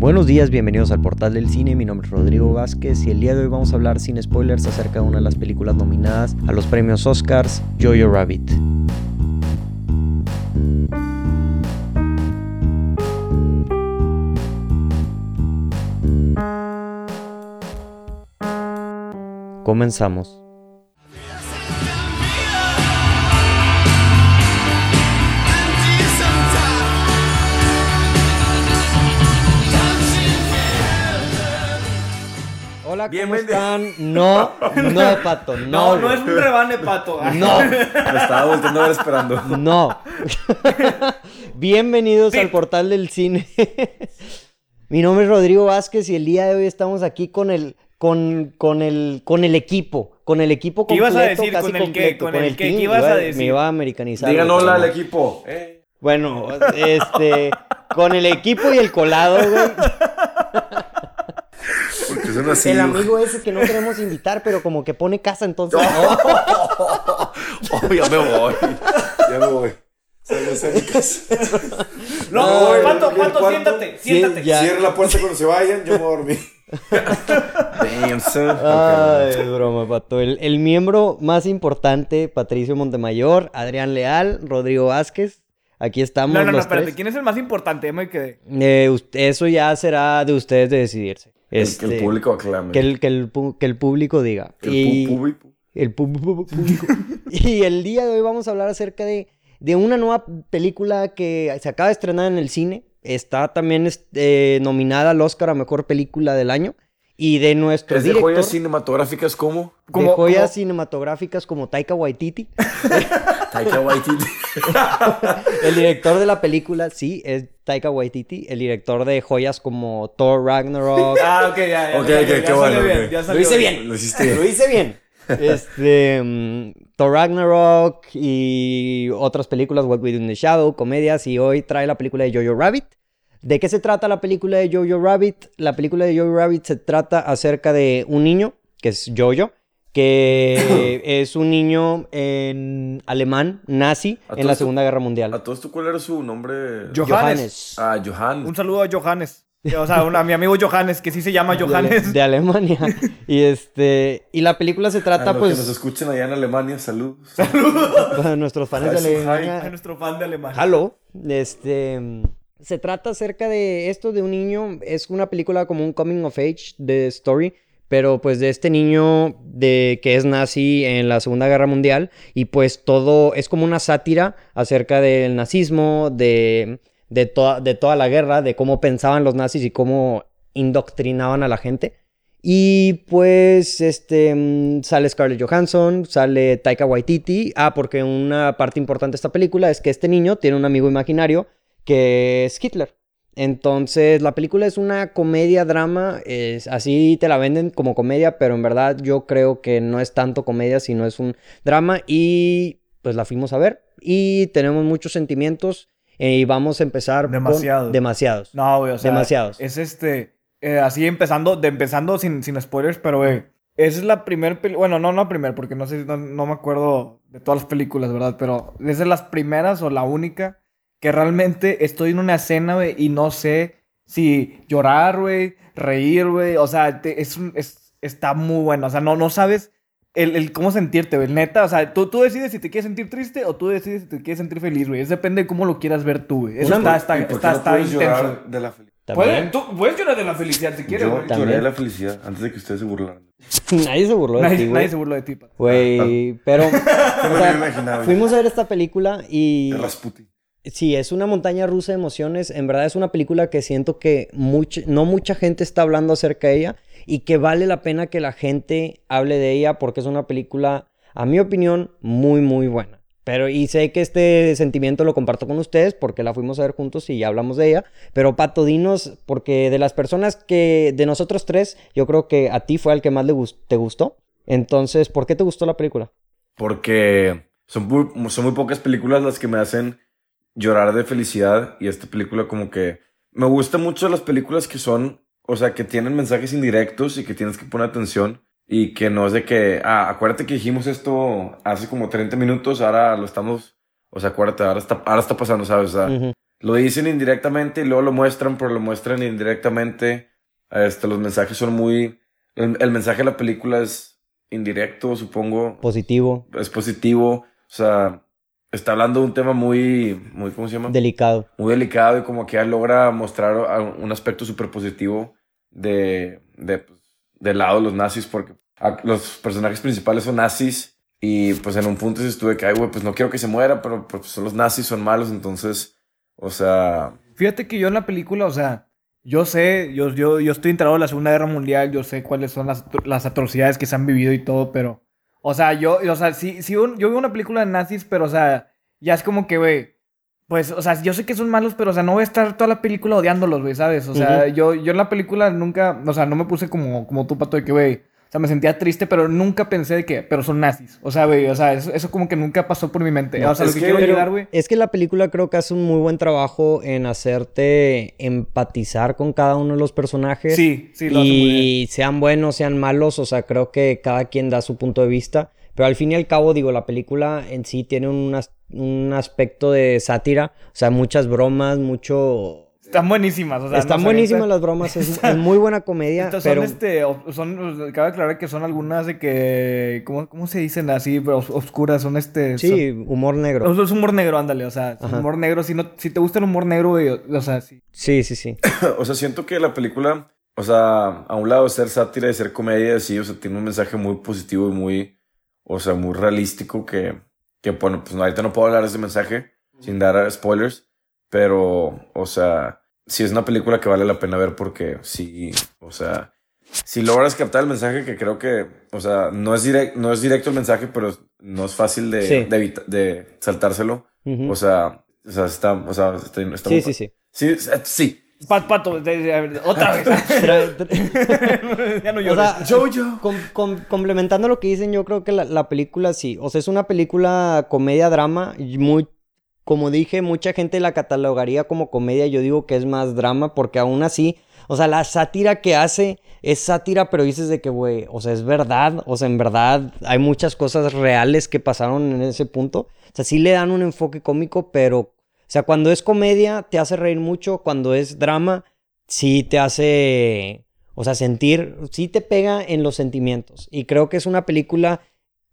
Buenos días, bienvenidos al portal del cine. Mi nombre es Rodrigo Vázquez y el día de hoy vamos a hablar sin spoilers acerca de una de las películas nominadas a los premios Oscars, Jojo Rabbit. Comenzamos. Hola, ¿cómo Bienvenido. están? No, no, Pato, no. No, no es un rebane, pato. No, Me estaba volteando a ver esperando. no. Bienvenidos Sí. al portal del cine. Mi nombre es Rodrigo Vázquez y el día de hoy estamos aquí con el con, con el con el equipo, con el equipo ¿Qué completo, ibas a decir? casi ¿Con el qué? completo, ¿Con el qué? team. ¿Qué ibas Iba- a decir? Me iba a americanizar. Digan hola al equipo. Eh. Bueno, este con el equipo y el colado, güey. Porque son así. El amigo ese que no queremos invitar, pero como que pone casa entonces. Oh, ya me voy. Ya me voy. No, No, pato, el pato, cuarto. siéntate, siéntate. ya. Cierra la puerta cuando se vayan, yo me voy a dormir. Damn, son. Ay, es broma, Pato. El, el miembro más importante, Patricio Montemayor, Adrián Leal, Rodrigo Vázquez. Aquí estamos No, no, no, espérate. tres. ¿Quién es el más importante? Ya me quedé. Eh, eso ya será de ustedes de decidirse. Este, que el público aclame. que el, que el que el público diga. El Y- el público. y el día de hoy vamos a hablar acerca de, de una nueva película que se acaba de estrenar en el cine. Está también este, nominada al Oscar a Mejor Película del Año. Y de nuestro ¿Es de joyas cinematográficas como? de Como- joyas como- cinematográficas como Taika Waititi. Taika Waititi. El director de la película, sí, es Taika Waititi. El director de joyas como Thor Ragnarok. Ah, ok, ya, ya. Ok, ya, ok, ya qué bueno, bien, Lo hice bien. Lo hiciste bien. Lo hice bien. Este, mm, Thor Ragnarok y otras películas, What We Do in the Shadow, comedias, y hoy trae la película de Jojo Rabbit. ¿De qué se trata la película de Jojo Rabbit? La película de Jojo Rabbit se trata acerca de un niño, que es Jojo, que es un niño en alemán, nazi, A en la Segunda Guerra Mundial. ¿A todo esto cuál era su nombre? Johannes. Ah, Johan. Un saludo a Johannes. O sea, un- a mi amigo Johannes, que sí se llama Johannes. De, de Alemania. y este, y la película se A trata, los pues, que nos escuchen allá en Alemania, saludos. para nuestros fans de. Alemania. A nuestro fan de Alemania. Halo. Este. Se trata acerca de esto de un niño. Es una película como un coming of age de story. Pero pues de este niño de que es nazi en la Segunda Guerra Mundial. Y pues todo es como una sátira acerca del nazismo, de, de, toda, de toda la guerra, de cómo pensaban los nazis y cómo indoctrinaban a la gente. Y pues este mm, sale Scarlett Johansson, sale Taika Waititi. Ah, porque una parte importante de esta película es que este niño tiene un amigo imaginario que es Hitler. Entonces, la película es una comedia drama, es, así te la venden como comedia, pero en verdad yo creo que no es tanto comedia, sino es un drama y pues la fuimos a ver y tenemos muchos sentimientos y vamos a empezar con- Demasiados. demasiados. No, güey, o sea. Demasiados. Es este. eh, así empezando, de empezando sin, sin spoilers, pero, güey. Esa es la primera película. Bueno, no, no primera, porque no sé, no, no me acuerdo de todas las películas, ¿verdad? Pero es de las primeras o la única que realmente estoy en una escena, güey, y no sé si llorar, güey, reír, güey. O sea, te- es, un- es- está muy bueno. O sea, no, no sabes el, el cómo sentirte, güey. Neta, o sea, tú, tú decides si te quieres sentir triste o tú decides si te quieres sentir feliz, güey. Es depende de cómo lo quieras ver tú, güey. Eso Una- está, está, ¿Y por qué está, no está intenso. llorar de la felicidad? También. Puedes, tú puedes llorar de la felicidad si quieres, Yo güey. También. lloré de la felicidad antes de que ustedes se burlaran. Nadie se burló de Nadie, ti, nadie se burló de ti. Güey, pero... o me sea, lo imaginaba. fuimos a ver esta película y... Rasputin. Sí, es una montaña rusa de emociones. En verdad es una película que siento que much- no mucha gente está hablando acerca de ella y que vale la pena que la gente hable de ella porque es una película, a mi opinión, muy, muy buena. Pero, y sé que este sentimiento lo comparto con ustedes porque la fuimos a ver juntos y ya hablamos de ella. Pero Pato, dinos, porque de las personas que, de nosotros tres, yo creo que a ti fue el que más le gus- te gustó. Entonces, ¿por qué te gustó la película? Porque son muy, son muy pocas películas las que me hacen llorar de felicidad y esta película como que me gusta mucho las películas que son, o sea, que tienen mensajes indirectos y que tienes que poner atención y que no es de que, ah, acuérdate que dijimos esto hace como 30 minutos, ahora lo estamos, o sea, acuérdate, ahora está, ahora está pasando, ¿sabes? O sea, Ujú. lo dicen indirectamente y luego lo muestran, pero lo muestran indirectamente. Este, los mensajes son muy, el, el mensaje de la película es indirecto, supongo. Positivo. Es positivo. O sea, está hablando de un tema muy, muy, ¿cómo se llama? Delicado. Muy delicado y como que ya logra mostrar un aspecto súper positivo de, de, pues, del lado de los nazis, porque los personajes principales son nazis y pues en un punto estuve que, ay, güey, pues no quiero que se muera, pero pues son los nazis, son malos, entonces, o sea, Fíjate que yo en la película, o sea, yo sé, yo, yo, yo estoy enterado de la Segunda Guerra Mundial, yo sé cuáles son las, las atrocidades que se han vivido y todo, pero, o sea, yo, o sea, sí, sí, un- yo veo una película de nazis, pero, o sea, ya es como que, güey, pues, o sea, yo sé que son malos, pero, o sea, no voy a estar toda la película odiándolos, güey, ¿sabes? O sea, yo, yo en la película nunca, o sea, no me puse como, como tú, Pato, de que, güey, o sea, me sentía triste, pero nunca pensé de que, pero son nazis. O sea, güey, o sea, eso, eso como que nunca pasó por mi mente. No, o sea, lo que, que- quiero llegar, güey. Es que la película creo que hace un muy buen trabajo en hacerte empatizar con cada uno de los personajes. Sí, sí, lo hace muy bien. y sean buenos, sean malos, o sea, creo que cada quien da su punto de vista. Pero al fin y al cabo, digo, la película en sí tiene un, as- un aspecto de sátira, o sea, muchas bromas, mucho... Están buenísimas, o sea, Están no buenísimas las bromas, es, es muy buena comedia, Estas pero... son, este, son, cabe aclarar que son algunas de que, ¿cómo, cómo se dicen así, pero os- oscuras? Son este... Sí, humor negro. es humor negro, ándale, o sea, Ajá. humor negro, si, no, si te gusta el humor negro, güey, o, o sea, sí. Sí, sí, sí. o sea, siento que la película, o sea, a un lado de ser sátira y ser comedia, sí, o sea, tiene un mensaje muy positivo y muy, o sea, muy realístico que, que bueno, pues no, ahorita no puedo hablar de ese mensaje sin dar spoilers, pero, o sea, sí es una película que vale la pena ver porque sí, o sea, si logras captar el mensaje que creo que, o sea, no es, direct, no es directo el mensaje, pero no es fácil de, Sí. de, evita- de saltárselo, o sea, o sea, está, o sea, está, está sí, muy- sí, sí. Sí, sí. Pat, pato, otra vez. Ya no O sea, com- com- complementando lo que dicen, yo creo que la, la película sí. O sea, es una película comedia-drama. Muy, como dije, mucha gente la catalogaría como comedia. Yo digo que es más drama porque aún así, o sea, la sátira que hace es sátira, pero dices de que, güey, o sea, es verdad. O sea, en verdad hay muchas cosas reales que pasaron en ese punto. O sea, sí le dan un enfoque cómico, pero, o sea, cuando es comedia te hace reír mucho. Cuando es drama, sí te hace, o sea, sentir, sí te pega en los sentimientos. Y creo que es una película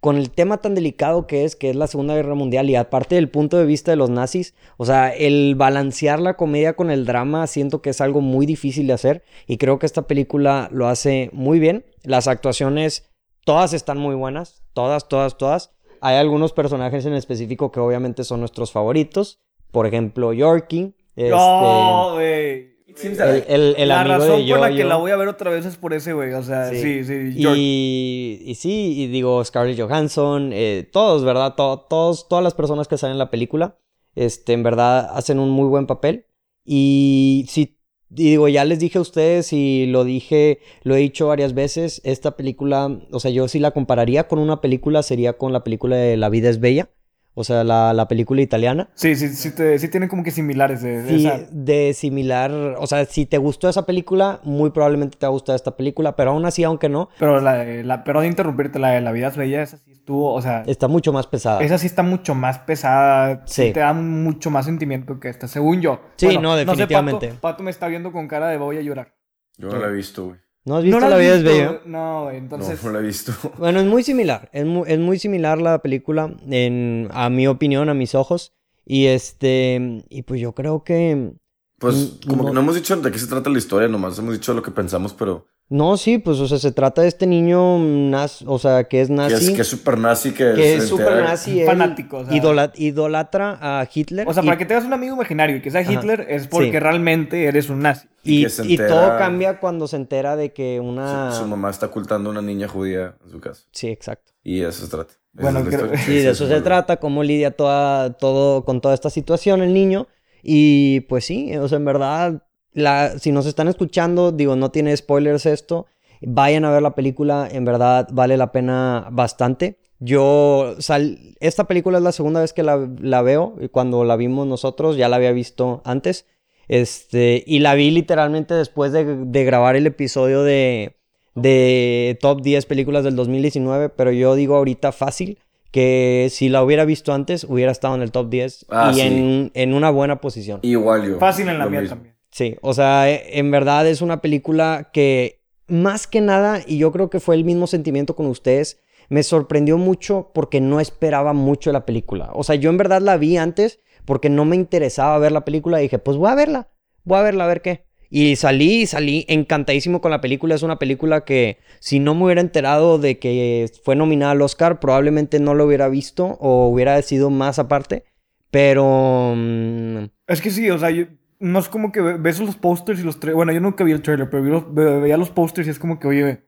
con el tema tan delicado que es, que es la Segunda Guerra Mundial, y aparte del punto de vista de los nazis, o sea, el balancear la comedia con el drama, siento que es algo muy difícil de hacer, y creo que esta película lo hace muy bien. Las actuaciones, todas están muy buenas, todas, todas, todas. Hay algunos personajes en específico que obviamente son nuestros favoritos, por ejemplo, Yorkie. Este, No, güey. El, el- el la amigo razón de por la que Yo-Yo. la voy a ver otra vez es por ese, güey. O sea, sí, sí. George. Y, y sí, y digo, Scarlett Johansson, eh, todos, ¿verdad? To- todos, todas las personas que salen en la película, este, en verdad hacen un muy buen papel. Y sí, y digo, ya les dije a ustedes y lo dije, lo he dicho varias veces, esta película, o sea, yo sí la compararía con una película, sería con la película de La vida es bella, o sea, la, la película italiana. Sí, sí, sí, te- sí tienen como que similares de, de Sí, esa. de similar, o sea, si te gustó esa película, muy probablemente te va a gustar esta película, pero aún así, aunque no, Pero la, de- la, perdón de interrumpirte, la de La vida es bella, esa sí estuvo, o sea, está mucho más pesada. esa sí está mucho más pesada, sí. Te da mucho más sentimiento que esta, según yo. Sí, no, sé, definitivamente. Pato, Pato me está viendo con cara de voy a llorar. Yo no la he visto, güey. ¿No has visto ¿No La vida es visto? bella? No, güey, entonces... No, no la he visto. Bueno, es muy similar, es muy, es muy similar la película, en, a mi opinión, a mis ojos. Y este, y pues yo creo que... Pues como no. que no hemos dicho de qué se trata la historia, nomás hemos dicho lo que pensamos, pero No, sí, pues, o sea, se trata de este niño, naz- o sea, que es que nazi, es que es súper nazi, que, que es súper entera- nazi, él Fanático, o sea. idola- idolatra a Hitler. O sea, y- para que tengas un amigo imaginario y que sea Ajá. Hitler es porque Sí. realmente eres un nazi. y Y, que entera- todo cambia cuando se entera de que una... Su, su mamá está ocultando a una niña judía en su casa. Sí, exacto. Y de eso se trata. Bueno, es creo-. Sí, de eso es se trata, cómo lidia toda, todo, con toda esta situación el niño. Y pues sí, o sea, en verdad, la, si nos están escuchando, digo, no tiene spoilers esto, vayan a ver la película, en verdad vale la pena bastante. Yo, sal, esta película es la segunda vez que la, la veo, y cuando la vimos nosotros, ya la había visto antes. Este, y la vi literalmente después de, de grabar el episodio de, de Top 10 películas del 2019, pero yo digo ahorita fácil que si la hubiera visto antes hubiera estado en el top 10 Ah, y sí. en, en una buena posición. Igual yo. Fácil en la mía mismo. también. Sí, o sea, e- en verdad es una película que más que nada, y yo creo que fue el mismo sentimiento con ustedes, me sorprendió mucho porque no esperaba mucho la película. O sea, yo en verdad la vi antes porque no me interesaba ver la película y dije, pues voy a verla, voy a verla a ver qué. Y salí, salí encantadísimo con la película. Es una película que si no me hubiera enterado de que fue nominada al Oscar, probablemente no lo hubiera visto o hubiera sido más aparte. Pero... mm, Es que sí, o sea, yo- no es como que ve- ves los posters y los trailers. Bueno, yo nunca vi el trailer, pero vi los- ve- veía los posters y es como que, oye,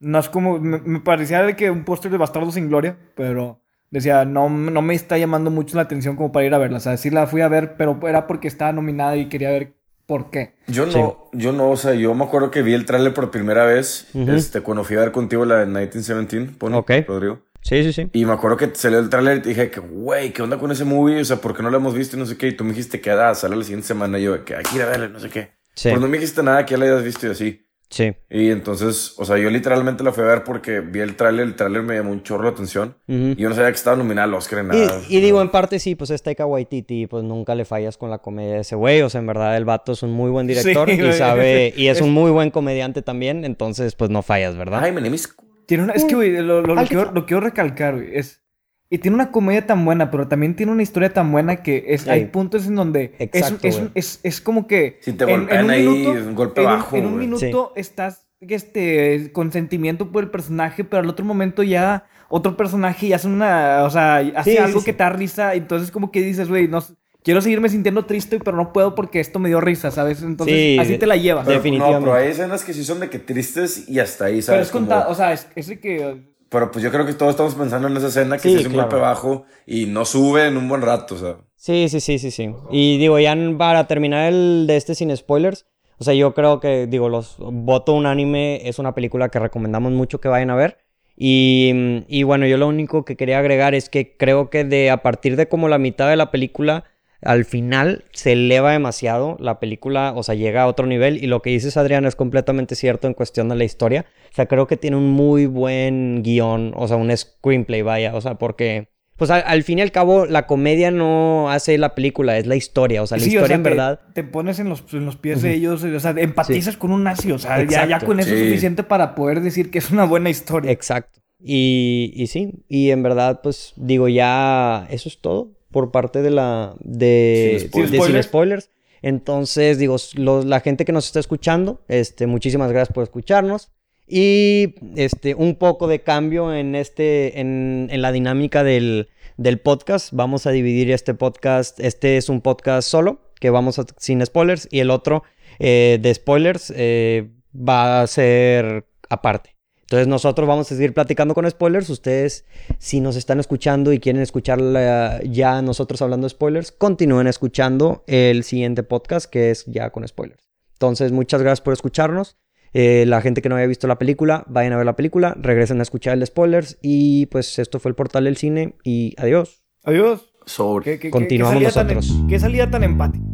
no es como. Me, me parecía de que un póster de Bastardo sin Gloria, pero decía, no, no me está llamando mucho la atención como para ir a verla. O sea, sí la fui a ver, pero era porque estaba nominada y quería ver por qué. Yo no, yo no, o sea, yo me acuerdo que vi el tráiler por primera vez, este, cuando fui a ver contigo la de 1917, pone, Ok. Rodrigo. Sí, sí, sí. Y me acuerdo que salió el tráiler y te dije que, güey, ¿qué onda con ese movie? O sea, ¿por qué no lo hemos visto y no sé qué? Y tú me dijiste que ah, sale la siguiente semana y yo, que hay que ir a verla, no sé qué. Sí, Pero no me dijiste nada que ya la hayas visto y así. sí. Y entonces, o sea, yo literalmente la fui a ver porque vi el tráiler, el tráiler me llamó un chorro la atención. Ujú. Y yo no sabía que estaba nominada al Oscar en nada. Y, y digo, en parte sí, pues es Taika Waititi, pues nunca le fallas con la comedia de ese güey. O sea, en verdad el vato es un muy buen director Sí, y sabe, y es un muy buen comediante también, entonces pues no fallas, ¿verdad? Ay, my name is- Tiene una, es que, güey, lo, quiero, fa- lo quiero recalcar, güey. Es, y tiene una comedia tan buena, pero también tiene una historia tan buena que es, Sí. hay puntos en donde es- Exacto, es, güey. es, es como que... Si te golpean ahí, es un golpe en bajo, En un minuto estás este, con sentimiento por el personaje, pero al otro momento ya otro personaje ya hace una... O sea, hace Sí, algo sí. que te da risa. Entonces como que dices, güey, no... Quiero seguirme sintiendo triste, pero no puedo porque esto me dio risa, ¿sabes? Entonces, Sí, así te la llevas. Pero, Definitivamente. No, pero hay escenas que sí son de que tristes y hasta ahí, Pero ¿sabes? es Como- contado, o sea, es, es que... Pero pues yo creo que todos estamos pensando en esa escena que Sí, sí, es un golpe bajo y no sube en un buen rato, o sea. Sí, sí, sí, sí, sí. Y digo, ya para terminar el de este sin spoilers, o sea, yo creo que, digo, los voto unánime es una película que recomendamos mucho que vayan a ver. Y, y bueno, yo lo único que quería agregar es que creo que de a partir de como la mitad de la película, al final se eleva demasiado la película, o sea, llega a otro nivel. Y lo que dices, Adrián, es completamente cierto en cuestión de la historia. O sea, creo que tiene un muy buen guion, o sea, un screenplay, vaya, o sea, porque... Pues al, al fin y al cabo, la comedia no hace la película, es la historia. O sea, la Sí, o historia sea, en te- verdad. Te, pones en los, en los pies de ellos, o sea, empatizas con un nazi, o sea, ya, con eso es suficiente para poder decir que es una buena historia. Exacto. Y, y sí, y en verdad, pues digo, ya eso es todo por parte de la. de. Sin spoilers. de Sin Sin spoilers. Entonces, digo, los- la gente que nos está escuchando, este, muchísimas gracias por escucharnos. Y este, un poco de cambio en este, en, en la dinámica del, del podcast. Vamos a dividir este podcast. Este es un podcast solo, que vamos a, sin spoilers, y el otro eh, de spoilers eh, va a ser aparte. Entonces nosotros vamos a seguir platicando con spoilers. Ustedes, si nos están escuchando y quieren escuchar la- ya nosotros hablando de spoilers, continúen escuchando el siguiente podcast que es ya con spoilers. Entonces, muchas gracias por escucharnos. Eh, la gente que no haya visto la película, vayan a ver la película, regresen a escuchar el de spoilers y pues esto fue el portal del cine y adiós. Adiós. Sobre. ¿Qué, qué- qué- Continuamos qué salida tan- nosotros. qué salida tan empática.